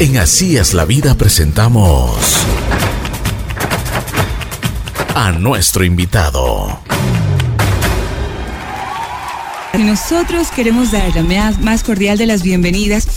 En Así es la vida presentamos a nuestro invitado. Nosotros queremos dar la más cordial de las bienvenidas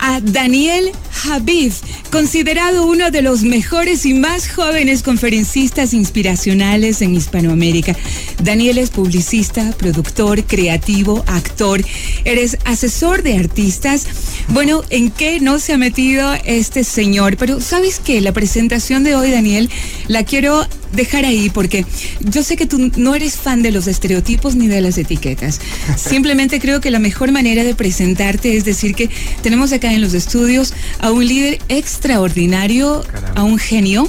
a Daniel Habib, considerado uno de los mejores y más jóvenes conferencistas inspiracionales en Hispanoamérica. Daniel es publicista, productor, creativo, actor. Eres asesor de artistas. Bueno, ¿en qué no se ha metido este señor? Pero ¿sabes qué? La presentación de hoy, Daniel, la quiero dejar ahí porque yo sé que tú no eres fan de los estereotipos ni de las etiquetas. Simplemente creo que la mejor manera de presentarte es decir que tenemos acá en los estudios a un líder extraordinario, a un genio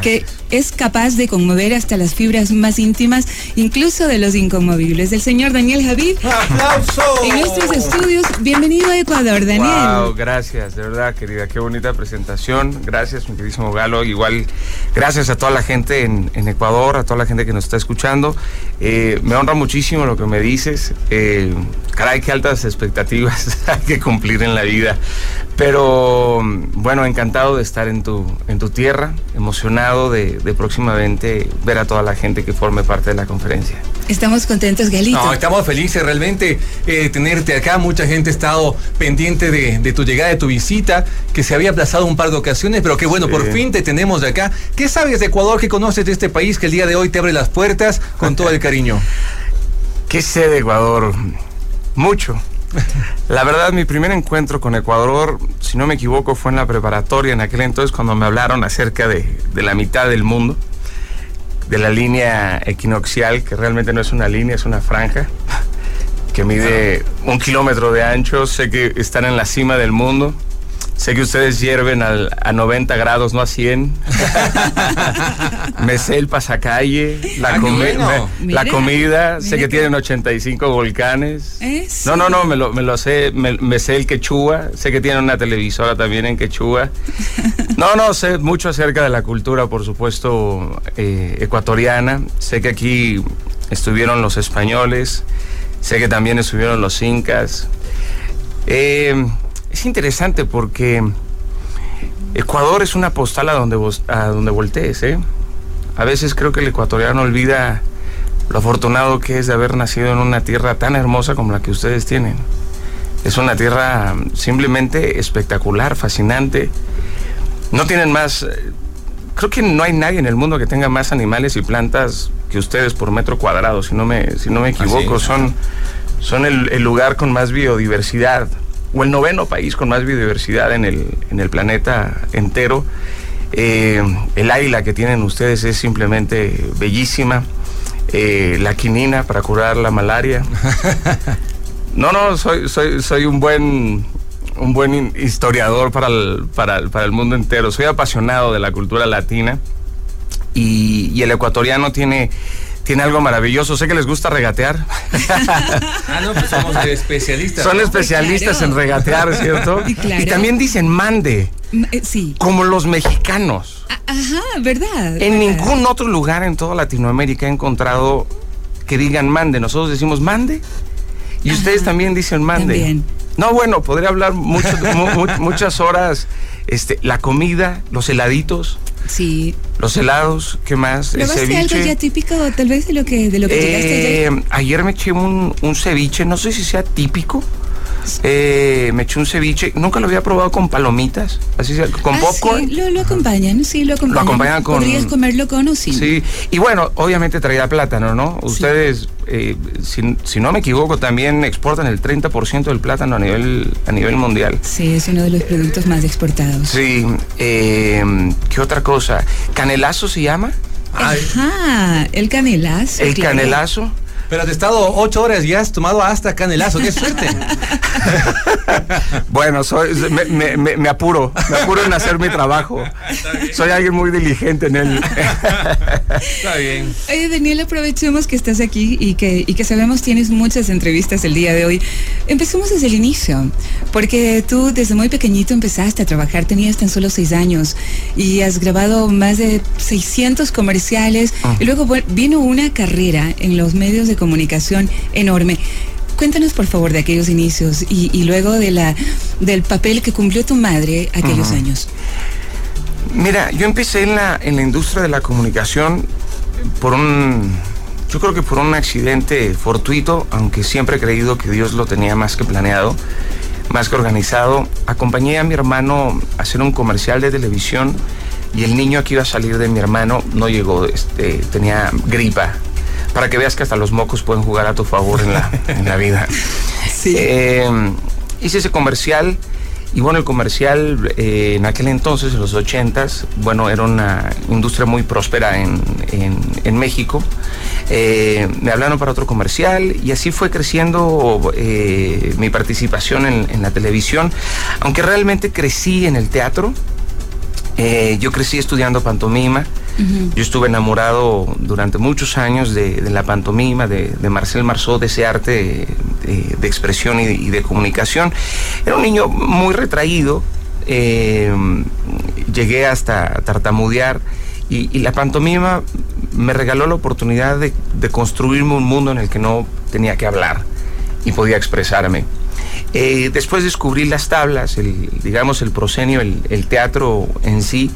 que es capaz de conmover hasta las fibras más íntimas, incluso de los inconmovibles. El señor Daniel Javid. ¡Aplauso! En nuestros estudios, bienvenido a Ecuador, Daniel. Wow, gracias, de verdad, querida, qué bonita presentación. Gracias, mi queridísimo Galo. Igual, gracias a toda la gente en, Ecuador, a toda la gente que nos está escuchando. Eh, me honra muchísimo lo que me dices. Eh, caray, qué altas expectativas hay que cumplir en la vida. Pero bueno, encantado de estar en tu, en tu tierra, emocionado de, próximamente ver a toda la gente que forme parte de la conferencia. Estamos contentos, Galito. No, estamos felices realmente de eh, tenerte acá. Mucha gente ha estado pendiente de, tu llegada, de tu visita, que se había aplazado un par de ocasiones, pero qué bueno, por fin te tenemos de acá. ¿Qué sabes de Ecuador? ¿Qué conoces de este país que el día de hoy te abre las puertas con todo el cariño? ¿Qué sé de Ecuador? Mucho. La verdad, mi primer encuentro con Ecuador, si no me equivoco, fue en la preparatoria en aquel entonces cuando me hablaron acerca de, la mitad del mundo, de la línea equinoccial, que realmente no es una línea, es una franja, que mide un kilómetro de ancho. Sé que están en la cima del mundo Sé que ustedes hierven a 90 grados, no a 100. me sé el pasacalle, la, ah, la comida. sé que tienen 85 volcanes. No, no, no, me lo, sé. Me, sé el quechua. Sé que tienen una televisora también en quechua. No, no, sé mucho acerca de la cultura, por supuesto, eh, ecuatoriana. Sé que aquí estuvieron los españoles. Sé que también estuvieron los incas. Eh, es interesante porque Ecuador es una postal a donde, a donde voltees, ¿eh? A veces creo que el ecuatoriano olvida lo afortunado que es de haber nacido en una tierra tan hermosa como la que ustedes tienen. Es una tierra simplemente espectacular, fascinante. No tienen más, eh, creo que no hay nadie en el mundo que tenga más animales y plantas que ustedes por metro cuadrado, si no me, si no me equivoco. Son, son el lugar con más biodiversidad o el noveno país con más biodiversidad en el, en el planeta entero. Eh, el águila que tienen ustedes es simplemente bellísima. Eh, la quinina para curar la malaria. No, no, soy, soy, soy un buen un buen historiador para el, para, para el mundo entero. Soy apasionado de la cultura latina y, y el ecuatoriano tiene tiene algo maravilloso. Sé que les gusta regatear. ah, no, pues somos especialistas. Son especialistas en regatear, ¿cierto? Y también dicen mande. Eh, sí. Como los mexicanos. Ajá, ¿verdad? En ningún otro lugar en toda Latinoamérica he encontrado que digan mande. Nosotros decimos mande. Y ustedes también dicen mande. También. No, bueno, podría hablar muchas horas. Este, la comida, los heladitos. Sí. Los helados, ¿qué más? El ceviche. algo ya típico, tal vez, de lo que, de lo que llegaste ayer? Eh, ayer me eché un, un ceviche, no sé si sea típico. Eh, me eché un ceviche, nunca lo había probado con palomitas, así sea, con ah, popcorn. Sí, lo, acompañan, sí, lo acompañan. Lo acompañan con. Podrías comerlo con o sin. Sí, y bueno, obviamente traía plátano, ¿no? Ustedes, eh, si, no me equivoco, también exportan el 30% del plátano a nivel, a nivel mundial. Sí, es uno de los productos más exportados. Sí, eh, ¿qué otra cosa? ¿Canelazo se llama? Ajá, el canelazo. El canelazo. Pero has estado ocho horas y has tomado hasta canelazo. ¡Qué suerte! bueno, soy, me, apuro. Me apuro en hacer mi trabajo. Soy alguien muy diligente en él. Está bien. Oye, Daniel, aprovechemos que estás aquí y que, y que sabemos tienes muchas entrevistas el día de hoy. Empecemos desde el inicio, porque tú desde muy pequeñito empezaste a trabajar, tenías tan solo seis años y has grabado más de 600 comerciales. Ah. Y luego vino una carrera en los medios de comunicación enorme. cuéntanos por favor de aquellos inicios y, luego de la, del papel que cumplió tu madre aquellos años. Mira, yo empecé en la, en la industria de la comunicación por un, yo creo que por un accidente fortuito, aunque siempre he creído que Dios lo tenía más que planeado, más que organizado. Acompañé a mi hermano a hacer un comercial de televisión y el niño que iba a salir de mi hermano no llegó, este, tenía gripa. Para que veas que hasta los mocos pueden jugar a tu favor en la, en la vida. Sí. Eh, hice ese comercial y bueno, el comercial eh, en aquel entonces, en los 80s, bueno, era una industria muy próspera en, en, México. Eh, me hablaron para otro comercial y así fue creciendo eh, mi participación en, en, la televisión, aunque realmente crecí en el teatro. yo crecí estudiando pantomima. Yo estuve enamorado durante muchos años de, la pantomima, de, Marcel Marceau, de ese arte de, expresión y, de, comunicación. Era un niño muy retraído, eh, llegué hasta tartamudear y, la pantomima me regaló la oportunidad de, construirme un mundo en el que no tenía que hablar y podía expresarme. Eh, después descubrí las tablas, el, digamos el proscenio, el teatro en sí,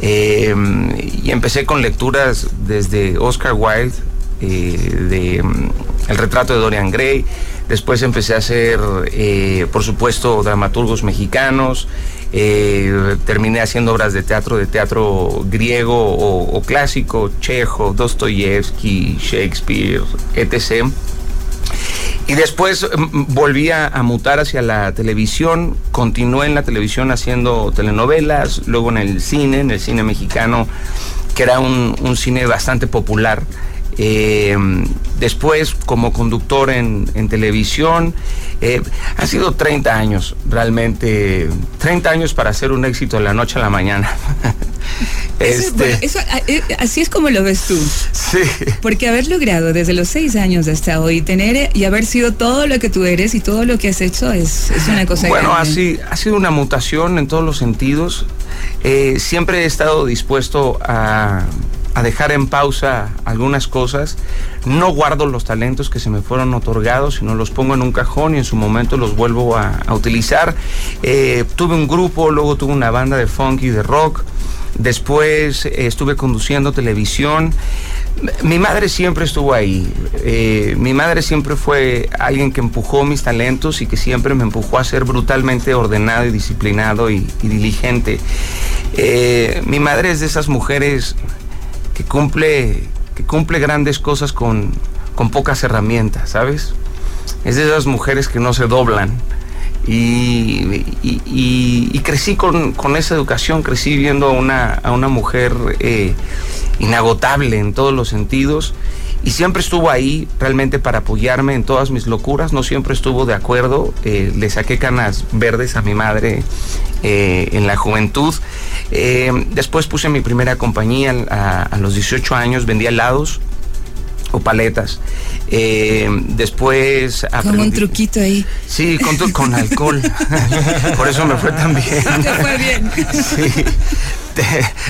Em, y empecé con lecturas desde Oscar Wilde, eh, mm, El retrato de Dorian Gray. Después empecé a hacer, eh, por supuesto, dramaturgos mexicanos. Eh, terminé haciendo obras de teatro, de teatro griego o, o clásico, Chejo, Dostoyevsky, Shakespeare, etc. Y después mm, volví a, mutar hacia la televisión, continué en la televisión haciendo telenovelas, luego en el cine, en el cine mexicano, que era un cine bastante popular. Eh, después como conductor en, televisión. Eh, ha sido 30 años, realmente, 30 años para hacer un éxito de la noche a la mañana. este... Ah, eh, así es como lo ves tú. Sí. Porque haber logrado desde los 6 años hasta hoy, tener y haber sido todo lo que tú eres y todo lo que has hecho es, una cosa Bueno, así ha sido una mutación en todos los sentidos. siempre he estado dispuesto a a dejar en pausa algunas cosas. No guardo los talentos que se me fueron otorgados, sino los pongo en un cajón y en su momento los vuelvo a, utilizar. Eh, tuve un grupo, luego tuve una banda de funk y de rock. Después eh, estuve conduciendo televisión. Mi madre siempre estuvo ahí. Eh, mi madre siempre fue alguien que empujó mis talentos y que siempre me empujó a ser brutalmente ordenado y disciplinado y, y diligente. mi madre es de esas mujeres que cumple, que cumple grandes cosas con, con pocas herramientas, ¿sabes? Es de esas mujeres que no se doblan. Y, y, crecí con, con, esa educación, crecí viendo a una, a una mujer eh, inagotable en todos los sentidos y siempre estuvo ahí realmente para apoyarme en todas mis locuras, no siempre estuvo de acuerdo, eh, le saqué canas verdes a mi madre eh, en la juventud. Eh, después puse mi primera compañía a, los 18 años, vendía helados o paletas. después Como un truquito ahí. Sí, con, con alcohol. Por eso me fue tan bien. Te fue bien. Sí.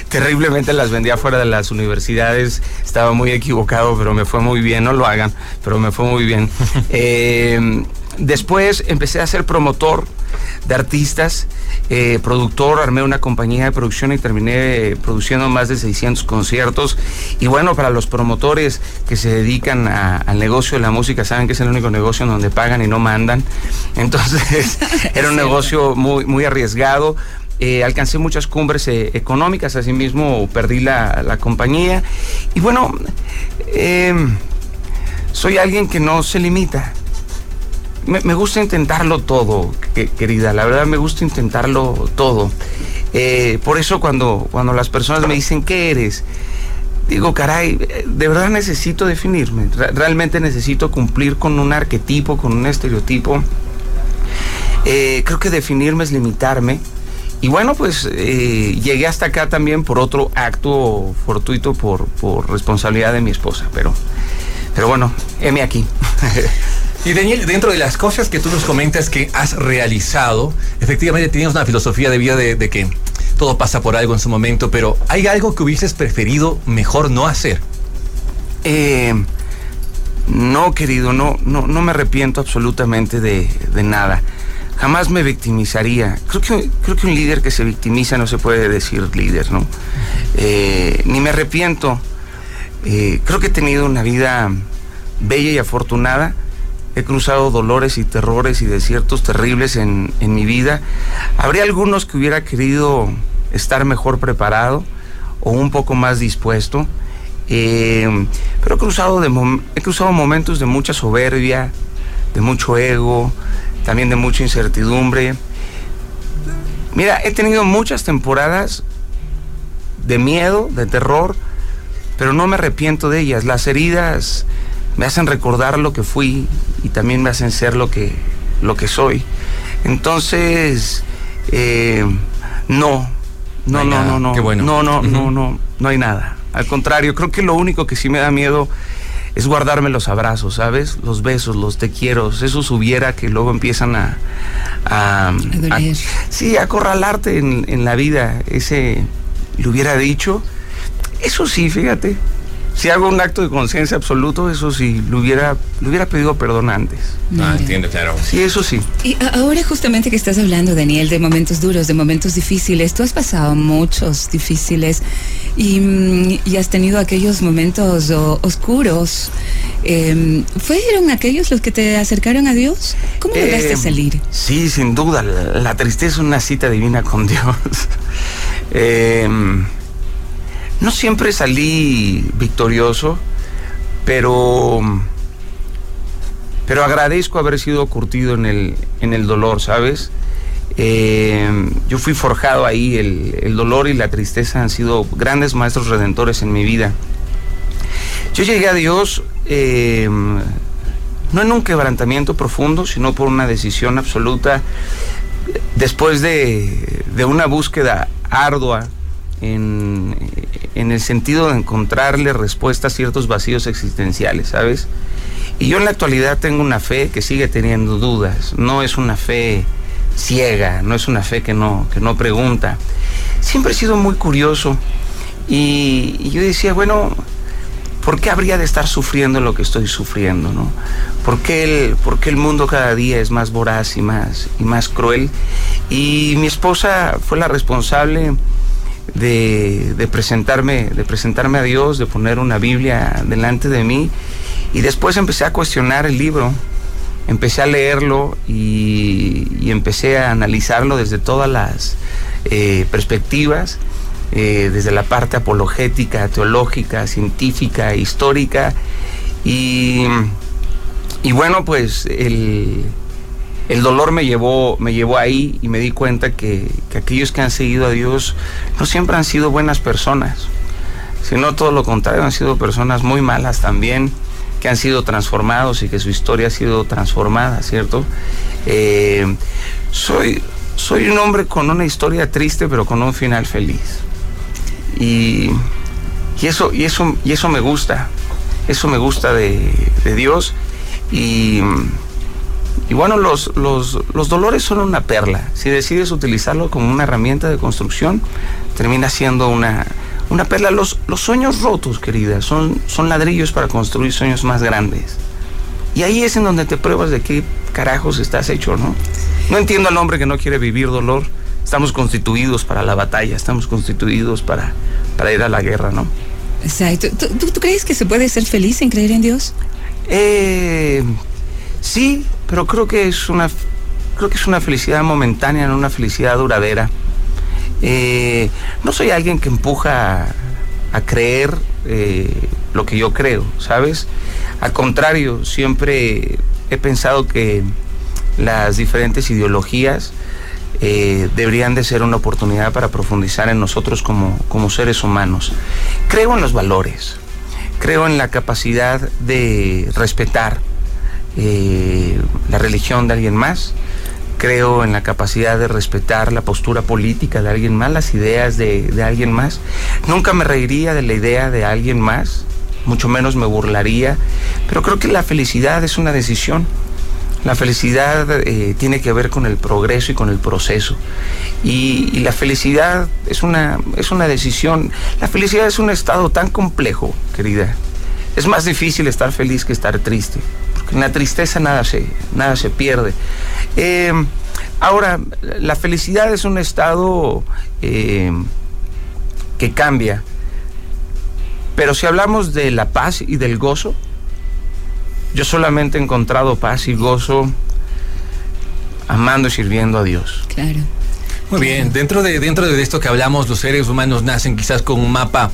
Terriblemente las vendía fuera de las universidades. Estaba muy equivocado, pero me fue muy bien. No lo hagan, pero me fue muy bien. Eh, después empecé a ser promotor de artistas, eh, productor, armé una compañía de producción y terminé produciendo más de 600 conciertos. Y bueno, para los promotores que se dedican al negocio de la música, saben que es el único negocio en donde pagan y no mandan. Entonces, era un negocio muy, muy arriesgado. Eh, alcancé muchas cumbres eh, económicas, asimismo perdí la, compañía. Y bueno, em, soy alguien que no se limita. Me, gusta intentarlo todo, querida, la verdad me gusta intentarlo todo. Eh, por eso cuando, cuando las personas me dicen, ¿qué eres? Digo, caray, de verdad necesito definirme, realmente necesito cumplir con un arquetipo, con un estereotipo. creo que definirme es limitarme y bueno, pues eh, llegué hasta acá también por otro acto fortuito por, por responsabilidad de mi esposa, pero, pero bueno, heme aquí. Y Daniel, dentro de las cosas que tú nos comentas que has realizado, efectivamente tienes una filosofía de vida de, que todo pasa por algo en su momento, pero ¿hay algo que hubieses preferido mejor no hacer? Eh, No, querido, no, no, no me arrepiento absolutamente de, de nada. Jamás me victimizaría. Creo que, creo que un líder que se victimiza no se puede decir líder, ¿no? Eh, ni me arrepiento. Eh, creo que he tenido una vida bella y afortunada. He cruzado dolores y terrores y desiertos terribles en, en mi vida. Habría algunos que hubiera querido estar mejor preparado o un poco más dispuesto. Eh, pero he cruzado, de he cruzado momentos de mucha soberbia, de mucho ego, también de mucha incertidumbre. Mira, he tenido muchas temporadas de miedo, de terror, pero no me arrepiento de ellas. Las heridas me hacen recordar lo que fui y también me hacen ser lo que, lo que soy. Entonces, eh, no, No no, no, no, no, Qué bueno. no, no, no, no, no hay nada. Al contrario, creo que lo único que sí me da miedo es guardarme los abrazos, ¿sabes? Los besos, los te quiero, esos hubiera que luego empiezan a... A, sí, a acorralarte en, en la vida. Ese, le hubiera dicho, eso sí, fíjate. Si hago un acto de conciencia absoluto, eso sí, le hubiera, le hubiera pedido perdón antes. Ah, entiendo, claro. Sí, eso sí. Y ahora justamente que estás hablando, Daniel, de momentos duros, de momentos difíciles, tú has pasado muchos difíciles y, mm, y has tenido aquellos momentos o- oscuros. Em, ¿Fueron aquellos los que te acercaron a Dios? ¿Cómo lograste Eh, salir? Sí, sin duda. La, la tristeza es una cita divina con Dios. Eh, no siempre salí victorioso, pero, pero agradezco haber sido curtido en el, en el dolor, ¿sabes? Eh, yo fui forjado ahí, el, el dolor y la tristeza han sido grandes maestros redentores en mi vida. Yo llegué a Dios eh, no en un quebrantamiento profundo, sino por una decisión absoluta, después de, de una búsqueda ardua en, en el sentido de encontrarle respuesta a ciertos vacíos existenciales, ¿sabes? Y yo en la actualidad tengo una fe que sigue teniendo dudas, no es una fe ciega, no es una fe que no, que no pregunta. Siempre he sido muy curioso y, y yo decía, bueno, ¿por qué habría de estar sufriendo lo que estoy sufriendo? ¿no? ¿Por, qué el, por qué el mundo cada día es más voraz y más, y más cruel? Y mi esposa fue la responsable de, presentarme, de presentarme a Dios, de poner una Biblia delante de mí. Y después empecé a cuestionar el libro, empecé a leerlo y, y empecé a analizarlo desde todas las eh, perspectivas eh, desde la parte apologética, teológica, científica, histórica. Y, y bueno, pues el, el, dolor me llevó, me llevó ahí y me di cuenta que, que, aquellos que han seguido a Dios no siempre han sido buenas personas, sino todo lo contrario, han sido personas muy malas también, que han sido transformados y que su historia ha sido transformada, ¿cierto? Eh, soy, soy un hombre con una historia triste, pero con un final feliz. Y, eso, y, eso, y eso me gusta, eso me gusta de, de Dios. Y, y bueno, los, los, los, dolores son una perla. Si decides utilizarlo como una herramienta de construcción, termina siendo una, una perla. Los, los sueños rotos, querida, son, son ladrillos para construir sueños más grandes. Y ahí es en donde te pruebas de qué carajos estás hecho, ¿no? No entiendo al hombre que no quiere vivir dolor. Estamos constituidos para la batalla, estamos constituidos para, para ir a la guerra, ¿no? Exacto. ¿Tú, tú, tú crees que se puede ser feliz sin creer en Dios? Eh, sí, pero creo que es una creo que es una felicidad momentánea, no una felicidad duradera. Eh, no soy alguien que empuja a, creer eh, lo que yo creo, ¿sabes? Al contrario, siempre he pensado que las diferentes ideologías eh, deberían de ser una oportunidad para profundizar en nosotros como, como seres humanos. Creo en los valores, creo en la capacidad de respetar eh, la religión de alguien más, creo en la capacidad de respetar la postura política de alguien más, las ideas de, de, alguien más. Nunca me reiría de la idea de alguien más, mucho menos me burlaría, pero creo que la felicidad es una decisión. La felicidad eh, tiene que ver con el progreso y con el proceso. Y, y, la felicidad es una, es una decisión. La felicidad es un estado tan complejo, querida, es más difícil estar feliz que estar triste, en la tristeza nada se, nada se pierde. Eh, ahora, la felicidad es un estado eh, que cambia, pero si hablamos de la paz y del gozo, yo solamente he encontrado paz y gozo amando y sirviendo a Dios. Claro. Muy bien, dentro de, dentro de esto que hablamos, los seres humanos nacen quizás con un mapa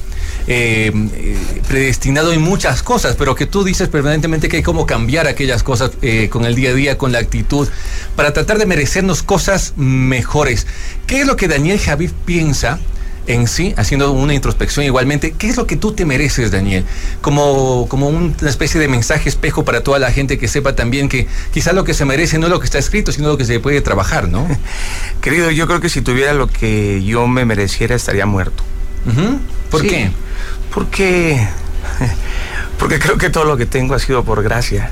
eh, eh, predestinado en muchas cosas, pero que tú dices permanentemente que hay como cambiar aquellas cosas eh, con el día a día, con la actitud, para tratar de merecernos cosas mejores. ¿Qué es lo que Daniel Javid piensa? en sí, haciendo una introspección igualmente, ¿qué es lo que tú te mereces, Daniel? Como, como una especie de mensaje espejo para toda la gente que sepa también que quizás lo que se merece no es lo que está escrito, sino lo que se puede trabajar, ¿no? Querido, yo creo que si tuviera lo que yo me mereciera estaría muerto. ¿Por qué? Porque, porque creo que todo lo que tengo ha sido por gracia.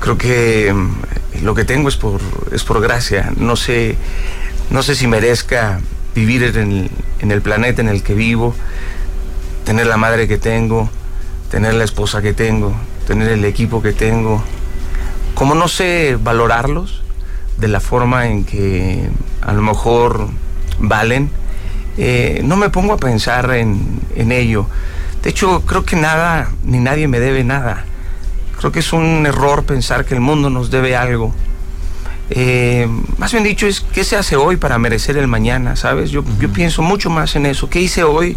Creo que mm, lo que tengo es por, es por gracia. No sé, no sé si merezca vivir en el, planeta en el que vivo, tener la madre que tengo, tener la esposa que tengo, tener el equipo que tengo. Como no sé valorarlos de la forma en que a lo mejor valen, eh, no me pongo a pensar en, en ello. De hecho, creo que nada ni nadie me debe nada. Creo que es un error pensar que el mundo nos debe algo. Eh, más bien dicho, es qué se hace hoy para merecer el mañana, ¿sabes? Yo, yo pienso mucho más en eso. ¿Qué hice hoy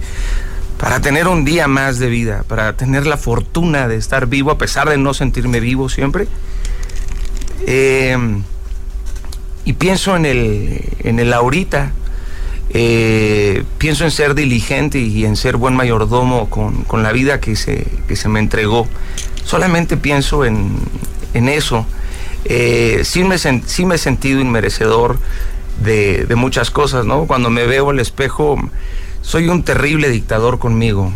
para tener un día más de vida? Para tener la fortuna de estar vivo a pesar de no sentirme vivo siempre. Eh, y pienso en el, en el ahorita. Eh, pienso en ser diligente y en ser buen mayordomo con, con la vida que se, que se me entregó. Solamente pienso en, en eso. Eh, sí, me, sí me he sentido inmerecedor de, de, muchas cosas, ¿no? Cuando me veo al espejo, soy un terrible dictador conmigo.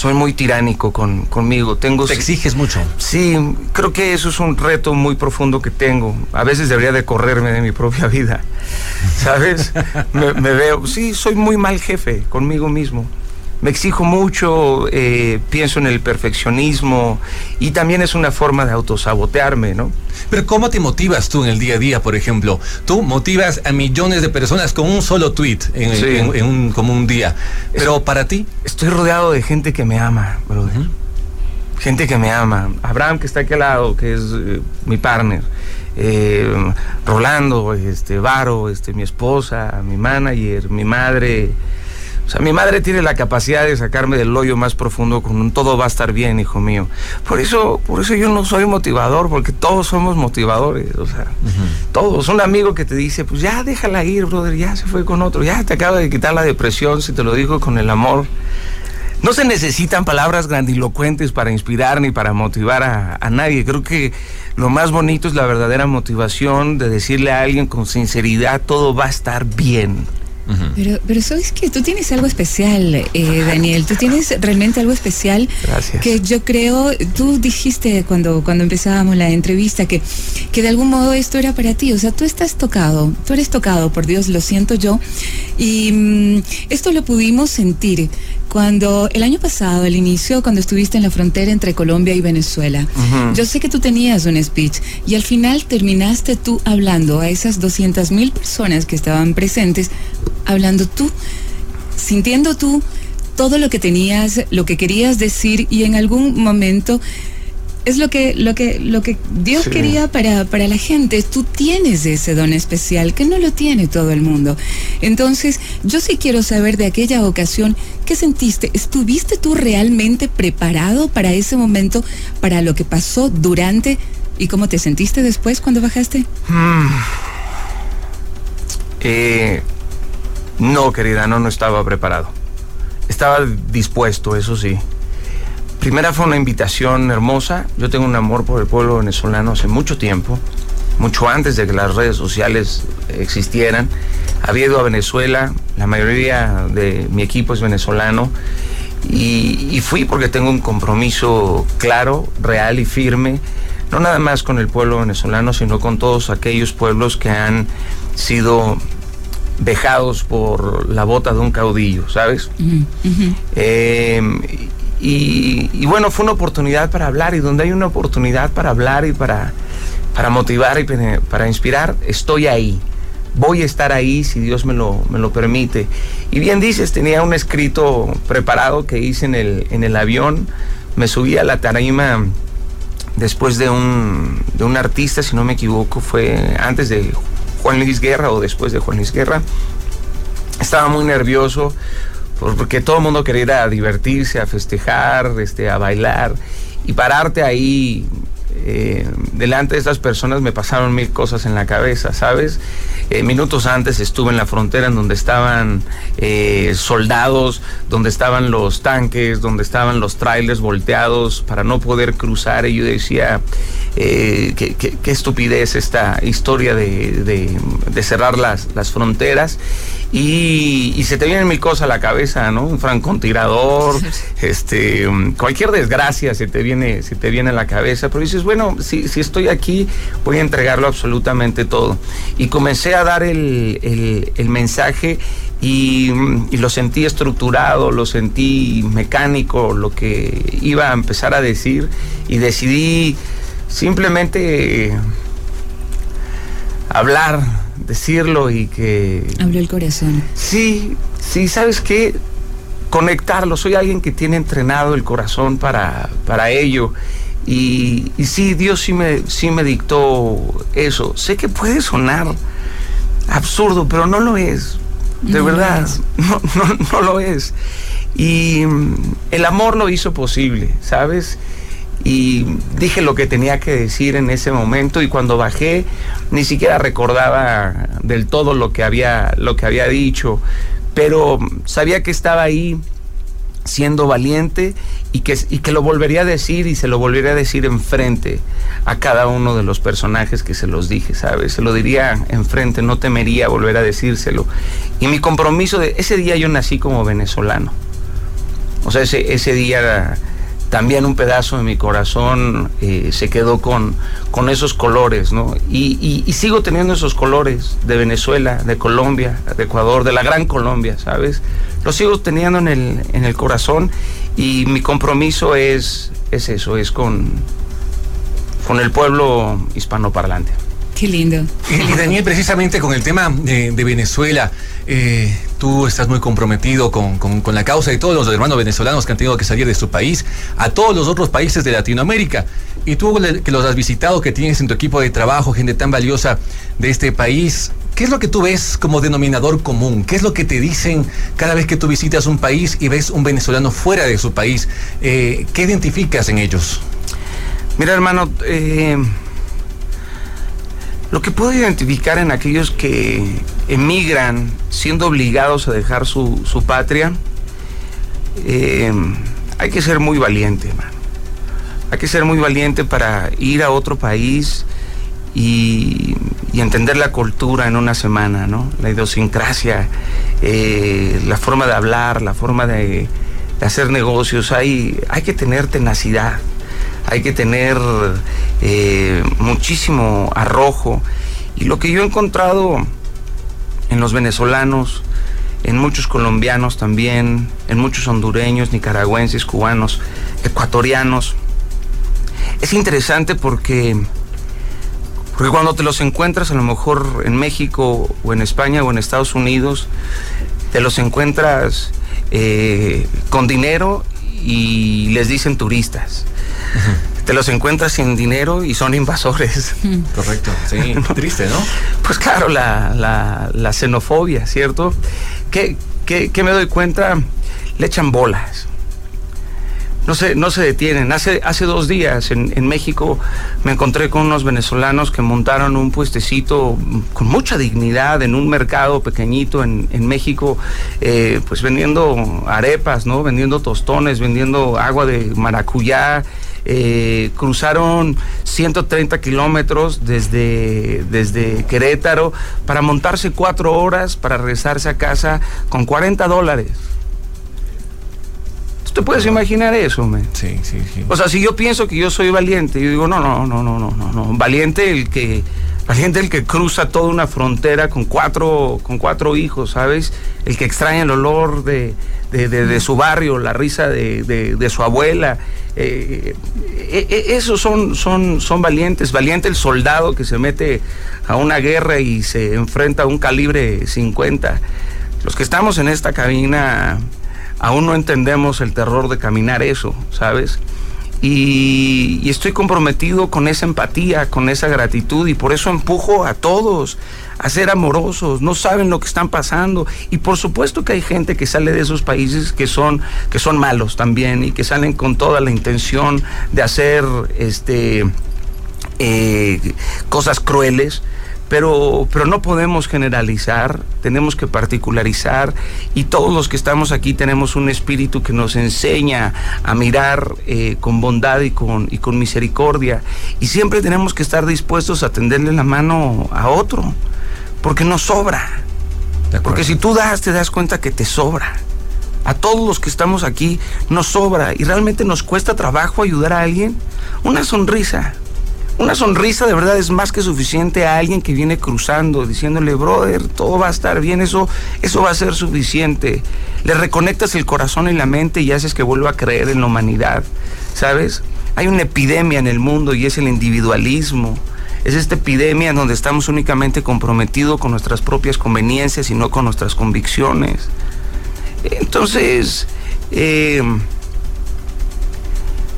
Soy muy tiránico con, conmigo. Tengo, Te exiges mucho. Sí, creo que eso es un reto muy profundo que tengo. A veces debería de correrme de mi propia vida. ¿Sabes? me, me veo, sí, soy muy mal jefe conmigo mismo me exijo mucho, eh, pienso en el perfeccionismo y también es una forma de autosabotearme, ¿no? Pero ¿cómo te motivas tú en el día a día, por ejemplo? Tú motivas a millones de personas con un solo tweet en, un, como un día, pero para ti... Estoy rodeado de gente que me ama, brother. Gente que me ama. Abraham, que está aquí al lado, que es eh, mi partner. Eh, Rolando, este, Varo, este, mi esposa, mi manager, mi madre, o sea, mi madre tiene la capacidad de sacarme del hoyo más profundo con un todo va a estar bien, hijo mío. Por eso, por eso yo no soy motivador, porque todos somos motivadores, o sea, todos. Un amigo que te dice, pues ya déjala ir, brother, ya se fue con otro, ya te acaba de quitar la depresión, si te lo digo con el amor. No se necesitan palabras grandilocuentes para inspirar ni para motivar a, a, nadie. Creo que lo más bonito es la verdadera motivación de decirle a alguien con sinceridad, todo va a estar bien. Pero, pero sabes que tú tienes algo especial, eh, Daniel. Tú tienes realmente algo especial. Gracias. Que yo creo, tú dijiste cuando, cuando empezábamos la entrevista que, que de algún modo esto era para ti. O sea, tú estás tocado, tú eres tocado, por Dios, lo siento yo. Y mm, esto lo pudimos sentir cuando el año pasado, al inicio, cuando estuviste en la frontera entre Colombia y Venezuela. Yo sé que tú tenías un speech y al final terminaste tú hablando a esas 200 mil personas que estaban presentes hablando tú, sintiendo tú todo lo que tenías, lo que querías decir y en algún momento es lo que, lo que, lo que Dios sí. quería para, para la gente. Tú tienes ese don especial que no lo tiene todo el mundo. Entonces, yo sí quiero saber de aquella ocasión, ¿qué sentiste? ¿Estuviste tú realmente preparado para ese momento, para lo que pasó durante y cómo te sentiste después cuando bajaste? Mm. Eh, no, querida, no, no estaba preparado. Estaba dispuesto, eso sí. Primera fue una invitación hermosa. Yo tengo un amor por el pueblo venezolano hace mucho tiempo, mucho antes de que las redes sociales existieran. Había ido a Venezuela, la mayoría de mi equipo es venezolano, y, y fui porque tengo un compromiso claro, real y firme, no nada más con el pueblo venezolano, sino con todos aquellos pueblos que han sido vejados por la bota de un caudillo, ¿sabes? Uh -huh. eh, Y, y, bueno, fue una oportunidad para hablar y donde hay una oportunidad para hablar y para, para motivar y para inspirar, estoy ahí. Voy a estar ahí si Dios me lo, me lo permite. Y bien dices, tenía un escrito preparado que hice en el, en el avión. Me subí a la tarima después de un, de un artista, si no me equivoco, fue antes de Juan Luis Guerra o después de Juan Luis Guerra. Estaba muy nervioso porque todo el mundo quería divertirse, a festejar, este, a bailar y pararte ahí eh, delante de estas personas me pasaron mil cosas en la cabeza, ¿sabes? Eh, minutos antes estuve en la frontera en donde estaban eh, soldados, donde estaban los tanques, donde estaban los trailers volteados para no poder cruzar. Y yo decía, qué, estupidez esta historia de, cerrar las, las fronteras. Y, se te vienen mil cosas a la cabeza, ¿no? Un francotirador, este, cualquier desgracia se te viene, se te viene a la cabeza, pero dices, bueno, si, si estoy aquí, voy a entregarlo absolutamente todo. Y comencé a dar el, mensaje y, y, lo sentí estructurado, lo sentí mecánico, lo que iba a empezar a decir y decidí simplemente hablar decirlo y que... Habló el corazón. Sí, sí, ¿sabes qué? Conectarlo. Soy alguien que tiene entrenado el corazón para, para ello. Y, y sí, Dios sí me, sí me dictó eso. Sé que puede sonar absurdo, pero no lo es. De verdad, No, no, no lo es. Y mm, el amor lo hizo posible, ¿sabes? y dije lo que tenía que decir en ese momento y cuando bajé ni siquiera recordaba del todo lo que había lo que había dicho, pero sabía que estaba ahí siendo valiente y que, y que lo volvería a decir y se lo volvería a decir enfrente a cada uno de los personajes que se los dije, ¿sabes? Se lo diría enfrente, no temería volver a decírselo. Y mi compromiso de ese día yo nací como venezolano. O sea, ese, ese día también un pedazo de mi corazón eh, se quedó con, con esos colores, ¿no? Y, sigo teniendo esos colores de Venezuela, de Colombia, de Ecuador, de la gran Colombia, ¿sabes? Los sigo teniendo en el, en el corazón y mi compromiso es, es eso, es con, con el pueblo hispanoparlante. Qué lindo. Y Daniel, precisamente con el tema de, Venezuela, eh, tú estás muy comprometido con, la causa de todos los hermanos venezolanos que han tenido que salir de su país, a todos los otros países de Latinoamérica. Y tú que los has visitado, que tienes en tu equipo de trabajo gente tan valiosa de este país, ¿qué es lo que tú ves como denominador común? ¿Qué es lo que te dicen cada vez que tú visitas un país y ves un venezolano fuera de su país? Eh, ¿Qué identificas en ellos? Mira, hermano, eh lo que puedo identificar en aquellos que emigran siendo obligados a dejar su, patria, eh, hay que ser muy valiente, hermano. Hay que ser muy valiente para ir a otro país y, entender la cultura en una semana, ¿no? La idiosincrasia, eh, la forma de hablar, la forma de, hacer negocios. Hay, hay que tener tenacidad hay que tener eh, muchísimo arrojo. Y lo que yo he encontrado en los venezolanos, en muchos colombianos también, en muchos hondureños, nicaragüenses, cubanos, ecuatorianos, es interesante porque, porque cuando te los encuentras a lo mejor en México o en España o en Estados Unidos, te los encuentras eh, con dinero y les dicen turistas. Te los encuentras sin dinero y son invasores. Correcto, sí. Triste, ¿no? Pues claro, la, la, xenofobia, ¿cierto? ¿Qué, me doy cuenta? Le echan bolas. No se, no se detienen. Hace, hace dos días en, México me encontré con unos venezolanos que montaron un puestecito con mucha dignidad en un mercado pequeñito en, México, eh, pues vendiendo arepas, ¿no? Vendiendo tostones, vendiendo agua de maracuyá. Eh, cruzaron 130 kilómetros desde, desde Querétaro para montarse cuatro horas para regresarse a casa con 40 dólares. ¿Tú te puedes imaginar eso, man? Sí, sí, sí. O sea, si yo pienso que yo soy valiente, yo digo, no, no, no, no, no, no, no. Valiente el que Valiente el que cruza toda una frontera con cuatro, con cuatro hijos, ¿sabes? El que extraña el olor de, su barrio, la risa de, su abuela. Eh, eh, eh, esos son, son, son valientes. Valiente el soldado que se mete a una guerra y se enfrenta a un calibre 50. Los que estamos en esta cabina aún no entendemos el terror de caminar eso, ¿sabes? Y, estoy comprometido con esa empatía, con esa gratitud y por eso empujo a todos a ser amorosos, no saben lo que están pasando. Y por supuesto que hay gente que sale de esos países que son que son malos también y que salen con toda la intención de hacer este eh, cosas crueles pero, pero no podemos generalizar, tenemos que particularizar y todos los que estamos aquí tenemos un espíritu que nos enseña a mirar eh, con bondad y con, y con misericordia. Y siempre tenemos que estar dispuestos a tenderle la mano a otro, porque nos sobra. Porque si tú das, te das cuenta que te sobra. A todos los que estamos aquí nos sobra y realmente nos cuesta trabajo ayudar a alguien. Una sonrisa, una sonrisa de verdad es más que suficiente a alguien que viene cruzando, diciéndole, brother, todo va a estar bien, eso, eso va a ser suficiente. Le reconectas el corazón y la mente y haces que vuelva a creer en la humanidad, ¿sabes? Hay una epidemia en el mundo y es el individualismo. Es esta epidemia en donde estamos únicamente comprometidos con nuestras propias conveniencias y no con nuestras convicciones. Entonces, eh,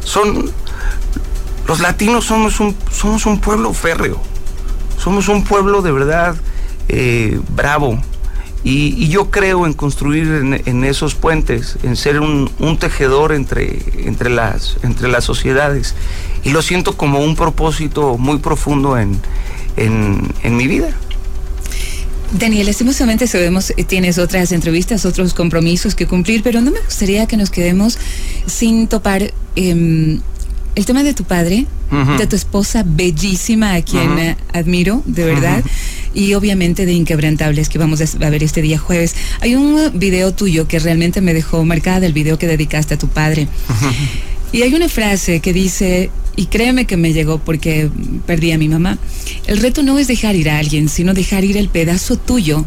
son los latinos somos un, somos un pueblo férreo, somos un pueblo de verdad eh, bravo. Y, yo creo en construir en, esos puentes, en ser un, tejedor entre, entre, las, entre las sociedades. Y lo siento como un propósito muy profundo en, en mi vida. Daniel, estimosamente sabemos que tienes otras entrevistas, otros compromisos que cumplir, pero no me gustaría que nos quedemos sin topar em, el tema de tu padre, de tu esposa bellísima, a quien eh, admiro, de verdad, y obviamente de Inquebrantables, que vamos a ver este día jueves. Hay un video tuyo que realmente me dejó marcada, el video que dedicaste a tu padre. Y hay una frase que dice, y créeme que me llegó porque perdí a mi mamá, el reto no es dejar ir a alguien, sino dejar ir el pedazo tuyo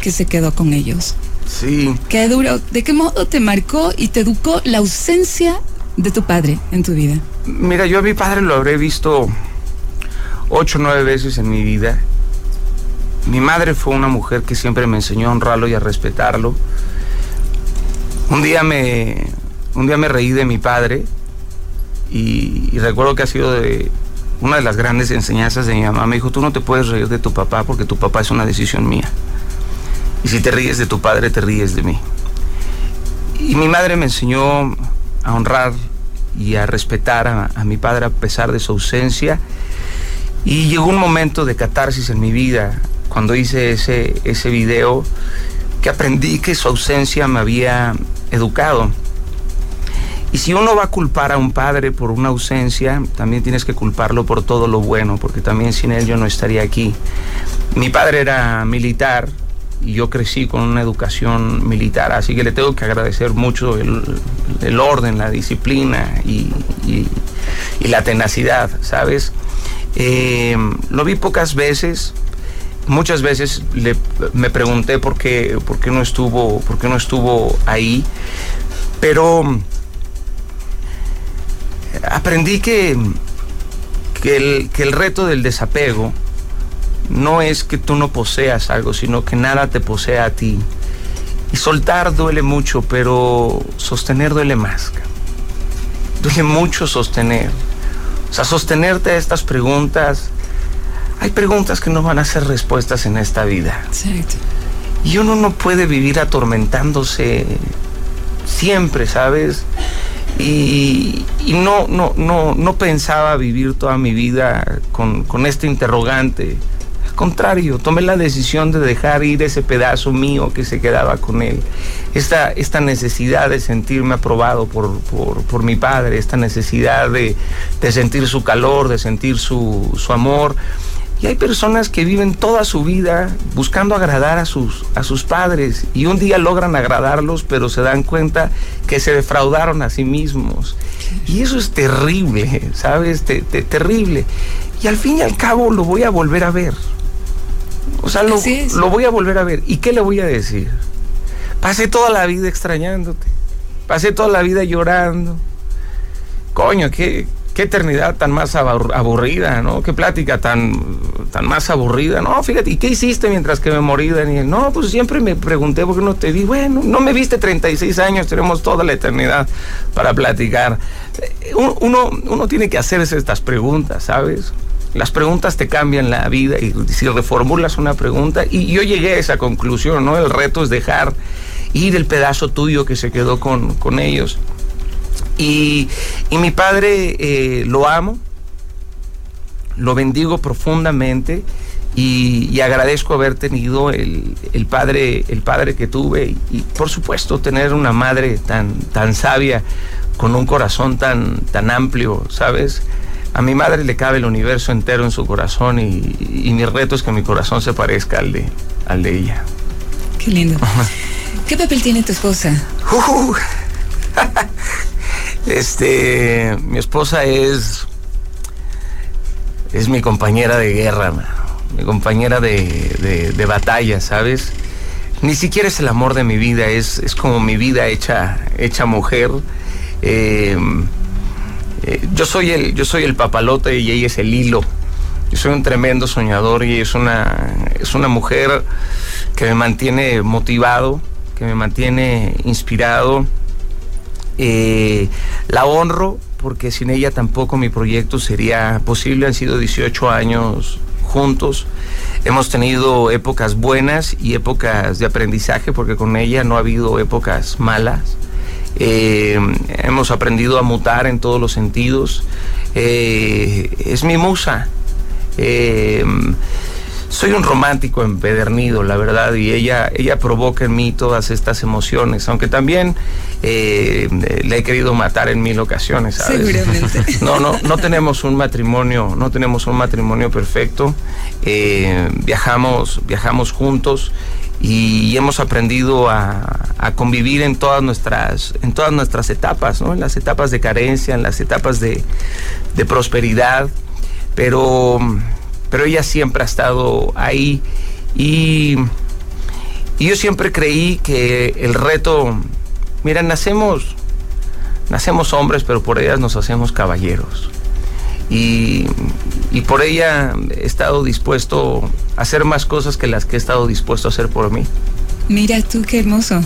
que se quedó con ellos. Sí. Qué duro. ¿De qué modo te marcó y te educó la ausencia de tu padre en tu vida? Mira, yo a mi padre lo habré visto ocho o nueve veces en mi vida. Mi madre fue una mujer que siempre me enseñó a honrarlo y a respetarlo. Un día me, un día me reí de mi padre y, recuerdo que ha sido una de las grandes enseñanzas de mi mamá. Me dijo, tú no te puedes reír de tu papá porque tu papá es una decisión mía. Y si te ríes de tu padre, te ríes de mí. Y mi madre me enseñó a honrar y a respetar a, mi padre a pesar de su ausencia. Y llegó un momento de catarsis en mi vida cuando hice ese, ese video que aprendí que su ausencia me había educado. Y si uno va a culpar a un padre por una ausencia, también tienes que culparlo por todo lo bueno, porque también sin él yo no estaría aquí. Mi padre era militar, y yo crecí con una educación militar, así que le tengo que agradecer mucho el, orden, la disciplina y, la tenacidad, ¿sabes? Eh, lo vi pocas veces, muchas veces le, me pregunté por qué, por qué no estuvo, por qué no estuvo ahí, pero aprendí que, que, el, que el reto del desapego no es que tú no poseas algo, sino que nada te posea a ti. Y soltar duele mucho, pero sostener duele más. Duele mucho sostener. O sea, sostenerte a estas preguntas. Hay preguntas que no van a ser respuestas en esta vida. Exacto. Y uno no puede vivir atormentándose siempre, ¿sabes? Y, no, no, no, no pensaba vivir toda mi vida con, con este interrogante contrario, tomé la decisión de dejar ir ese pedazo mío que se quedaba con él. Esta, esta necesidad de sentirme aprobado por, por, mi padre, esta necesidad de, sentir su calor, de sentir su, amor. Y hay personas que viven toda su vida buscando agradar a sus, a sus padres y un día logran agradarlos, pero se dan cuenta que se defraudaron a sí mismos. Y eso es terrible, ¿sabes? terrible. Y al fin y al cabo lo voy a volver a ver. O sea, lo, lo voy a volver a ver. ¿Y qué le voy a decir? Pasé toda la vida extrañándote. Pasé toda la vida llorando. Coño, qué, qué eternidad tan más aburrida, ¿no? Qué plática tan, tan más aburrida. No, fíjate, ¿y qué hiciste mientras que me morí, Daniel? No, pues siempre me pregunté por qué no te vi. Bueno, no me viste 36 años, tenemos toda la eternidad para platicar. Eh, uno, uno tiene que hacerse estas preguntas, ¿sabes? Las preguntas te cambian la vida y si reformulas una pregunta, y yo llegué a esa conclusión, ¿no? El reto es dejar ir el pedazo tuyo que se quedó con, con ellos. Y, mi padre eh, lo amo, lo bendigo profundamente y, agradezco haber tenido el, padre, el padre que tuve y, por supuesto tener una madre tan, tan sabia, con un corazón tan, tan amplio, ¿sabes? A mi madre le cabe el universo entero en su corazón y, mi reto es que mi corazón se parezca al de, al de ella. Qué lindo. ¿Qué papel tiene tu esposa? Uh, Este, mi esposa es es mi compañera de guerra, mi compañera de, de, batalla, ¿sabes? Ni siquiera es el amor de mi vida, es, es como mi vida hecha, hecha mujer. Eh, eh, yo, soy el, yo soy el papalote y ella es el hilo. Yo soy un tremendo soñador y es una, es una mujer que me mantiene motivado, que me mantiene inspirado eh, la honro porque sin ella tampoco mi proyecto sería posible. Han sido 18 años juntos. Hemos tenido épocas buenas y épocas de aprendizaje porque con ella no ha habido épocas malas. Eh, hemos aprendido a mutar en todos los sentidos. Eh, es mi musa soy un romántico empedernido, la verdad, y ella, ella provoca en mí todas estas emociones, aunque también eh, le he querido matar en mil ocasiones, Seguramente. No, no, no tenemos un matrimonio, no tenemos un matrimonio perfecto. Eh, viajamos, viajamos juntos y hemos aprendido a, convivir en todas nuestras, en todas nuestras etapas, ¿no? En las etapas de carencia, en las etapas de, de prosperidad, pero pero ella siempre ha estado ahí y, yo siempre creí que el reto, mira, nacemos, nacemos hombres, pero por ellas nos hacemos caballeros. Y, y, por ella he estado dispuesto a hacer más cosas que las que he estado dispuesto a hacer por mí. Mira tú, qué hermoso.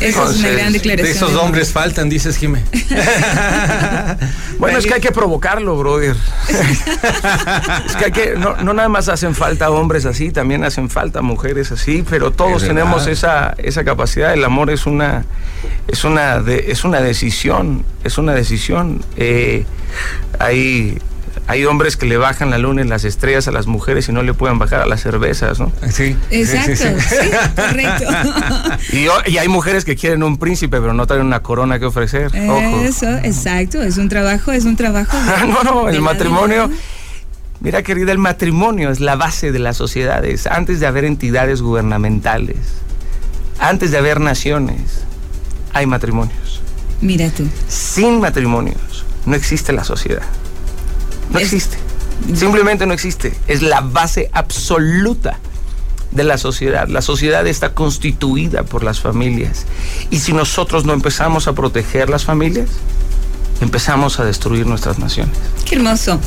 Esa es una gran declaración. De esos hombres faltan, dices Jimé. bueno, es que hay que provocarlo, brother. es que hay que, no, nada más hacen falta hombres así, también hacen falta mujeres así, pero todos tenemos esa, esa capacidad. El amor es una, es una, es una decisión, es una decisión. Eh, hay hay hombres que le bajan la luna y las estrellas a las mujeres y no le pueden bajar a las cervezas, ¿no? Sí. Exacto, sí, correcto. Y, hay mujeres que quieren un príncipe, pero no tienen una corona que ofrecer. Eso, exacto, es un trabajo, es un trabajo. no, no, el matrimonio. Mira, querida, el matrimonio es la base de las sociedades. Antes de haber entidades gubernamentales, antes de haber naciones, hay matrimonios. Mira tú. Sin matrimonios no existe la sociedad. No existe. Simplemente no existe. Es la base absoluta de la sociedad. La sociedad está constituida por las familias. Y si nosotros no empezamos a proteger las familias, empezamos a destruir nuestras naciones. Qué hermoso.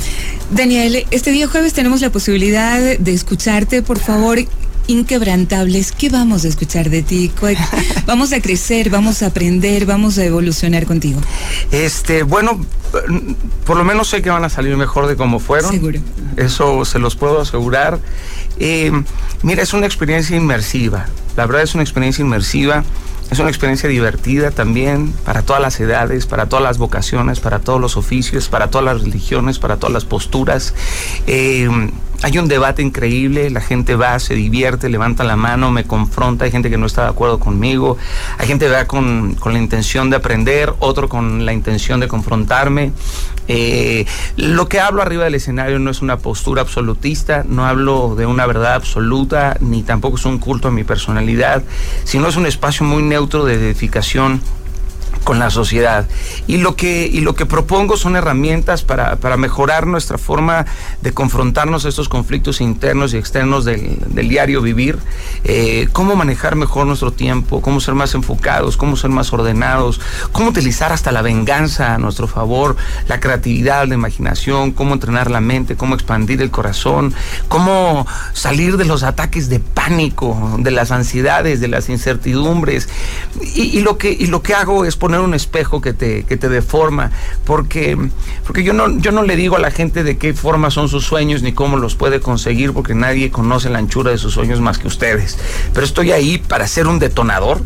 Daniel, este día jueves tenemos la posibilidad de escucharte. Por favor, inquebrantables, ¿qué vamos a escuchar de ti? Vamos a crecer, vamos a aprender, vamos a evolucionar contigo. Este, bueno, por lo menos sé que van a salir mejor de cómo fueron. Seguro. Eso se los puedo asegurar. Eh, mira, es una experiencia inmersiva. La verdad es una experiencia inmersiva. Es una experiencia divertida también para todas las edades, para todas las vocaciones, para todos los oficios, para todas las religiones, para todas las posturas. Eh, hay un debate increíble, la gente va, se divierte, levanta la mano, me confronta, hay gente que no está de acuerdo conmigo, hay gente que va con, con la intención de aprender, otro con la intención de confrontarme. Eh, lo que hablo arriba del escenario no es una postura absolutista, no hablo de una verdad absoluta, ni tampoco es un culto a mi personalidad, sino es un espacio muy neutro de edificación con la sociedad. Y lo que, y lo que propongo son herramientas para, para mejorar nuestra forma de confrontarnos a estos conflictos internos y externos del, del diario vivir, eh, cómo manejar mejor nuestro tiempo, cómo ser más enfocados, cómo ser más ordenados, cómo utilizar hasta la venganza a nuestro favor, la creatividad, la imaginación, cómo entrenar la mente, cómo expandir el corazón, cómo salir de los ataques de pánico, de las ansiedades, de las incertidumbres. Y, y lo, que, y lo que hago es poner un espejo que te, que te deforma, porque, porque yo, no, yo no le digo a la gente de qué forma son sus sueños ni cómo los puede conseguir, porque nadie conoce la anchura de sus sueños más que ustedes. Pero estoy ahí para ser un detonador,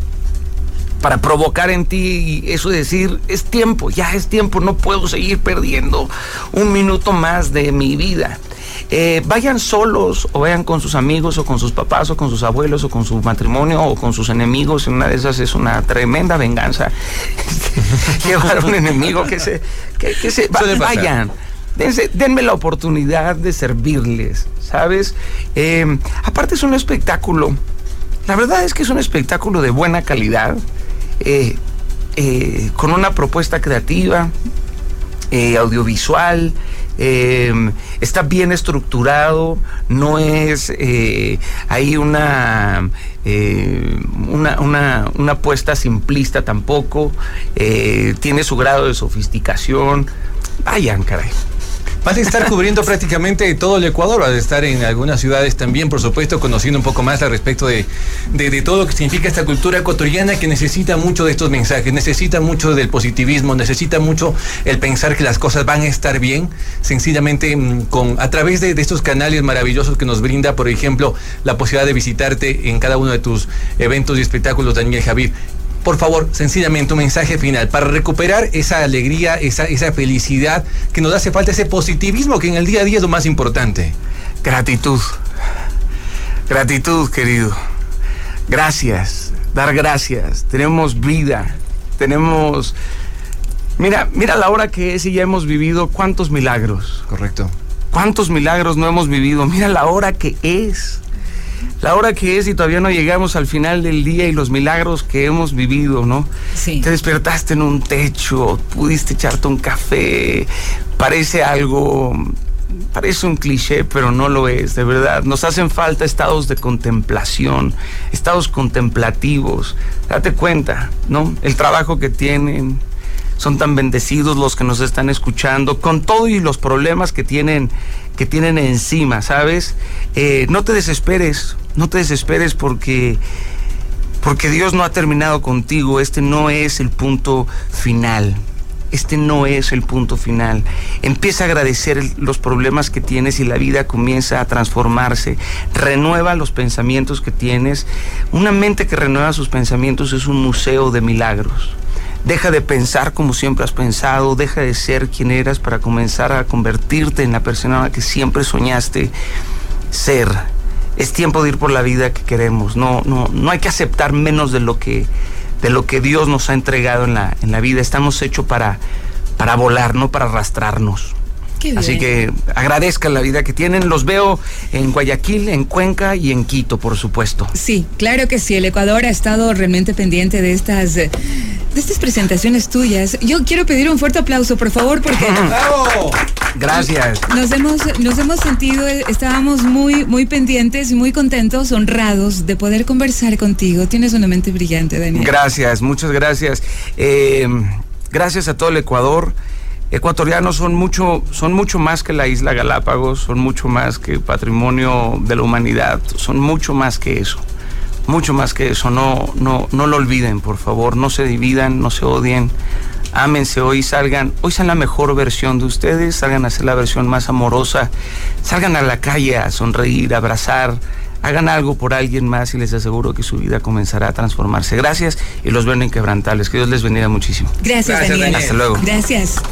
para provocar en ti eso de decir, es tiempo, ya es tiempo, no puedo seguir perdiendo un minuto más de mi vida. Eh, vayan solos o vayan con sus amigos o con sus papás o con sus abuelos o con su matrimonio o con sus enemigos. Una de esas es una tremenda venganza. Llevar a un enemigo que se... Que, que se va, vayan. Dense, denme la oportunidad de servirles, ¿sabes? Eh, aparte es un espectáculo. La verdad es que es un espectáculo de buena calidad, eh, eh, con una propuesta creativa, audiovisual, eh, está bien estructurado, no es eh, ahí una, eh, una, una, una, apuesta simplista tampoco, tiene su grado de sofisticación. Vayan, caray. Vas a estar cubriendo prácticamente todo el Ecuador, vas a estar en algunas ciudades también, por supuesto, conociendo un poco más al respecto de, todo lo que significa esta cultura ecuatoriana que necesita mucho de estos mensajes, necesita mucho del positivismo, necesita mucho el pensar que las cosas van a estar bien, sencillamente mm, con, a través de, de estos canales maravillosos que nos brinda, por ejemplo, la posibilidad de visitarte en cada uno de tus eventos y espectáculos, Daniel Javid por favor, sencillamente un mensaje final para recuperar esa alegría, esa, esa felicidad que nos hace falta, ese positivismo que en el día a día es lo más importante. Gratitud. Gratitud, querido. Gracias. Dar gracias. Tenemos vida. Tenemos... Mira, mira la hora que es y ya hemos vivido cuántos milagros. Correcto. ¿Cuántos milagros no hemos vivido? Mira la hora que es la hora que es y todavía no llegamos al final del día y los milagros que hemos vivido, ¿no? Sí. Te despertaste en un techo, pudiste echarte un café, parece algo, parece un cliché, pero no lo es, de verdad. Nos hacen falta estados de contemplación, estados contemplativos. Date cuenta, ¿no? El trabajo que tienen, son tan bendecidos los que nos están escuchando, con todo y los problemas que tienen, que tienen encima, ¿sabes? Eh, no te desesperes, no te desesperes porque, porque Dios no ha terminado contigo, este no es el punto final. Este no es el punto final. Empieza a agradecer los problemas que tienes y la vida comienza a transformarse. Renueva los pensamientos que tienes. Una mente que renueva sus pensamientos es un museo de milagros. Deja de pensar como siempre has pensado, deja de ser quien eras para comenzar a convertirte en la persona que siempre soñaste ser. Es tiempo de ir por la vida que queremos. No, no, no hay que aceptar menos de lo que, de lo que Dios nos ha entregado en la, en la vida. Estamos hechos para, para volar, no para arrastrarnos. Así que agradezcan la vida que tienen. Los veo en Guayaquil, en Cuenca y en Quito, por supuesto. Sí, claro que sí. El Ecuador ha estado realmente pendiente de estas, de estas presentaciones tuyas. Yo quiero pedir un fuerte aplauso, por favor, porque. ¡Bravo! Gracias. Nos hemos, nos hemos sentido, estábamos muy, muy pendientes y muy contentos, honrados de poder conversar contigo. Tienes una mente brillante, Daniel. Gracias, muchas gracias. Eh, gracias a todo el Ecuador ecuatorianos son mucho, son mucho más que la isla Galápagos, son mucho más que patrimonio de la humanidad, son mucho más que eso, mucho más que eso. No, no, no lo olviden, por favor, no se dividan, no se odien, ámense hoy, salgan, hoy sean la mejor versión de ustedes, salgan a ser la versión más amorosa, salgan a la calle a sonreír, a abrazar hagan algo por alguien más y les aseguro que su vida comenzará a transformarse. Gracias y los ven inquebrantables. Que Dios les bendiga muchísimo. Gracias, Gracias Daniel. Daniel. Hasta luego. Gracias.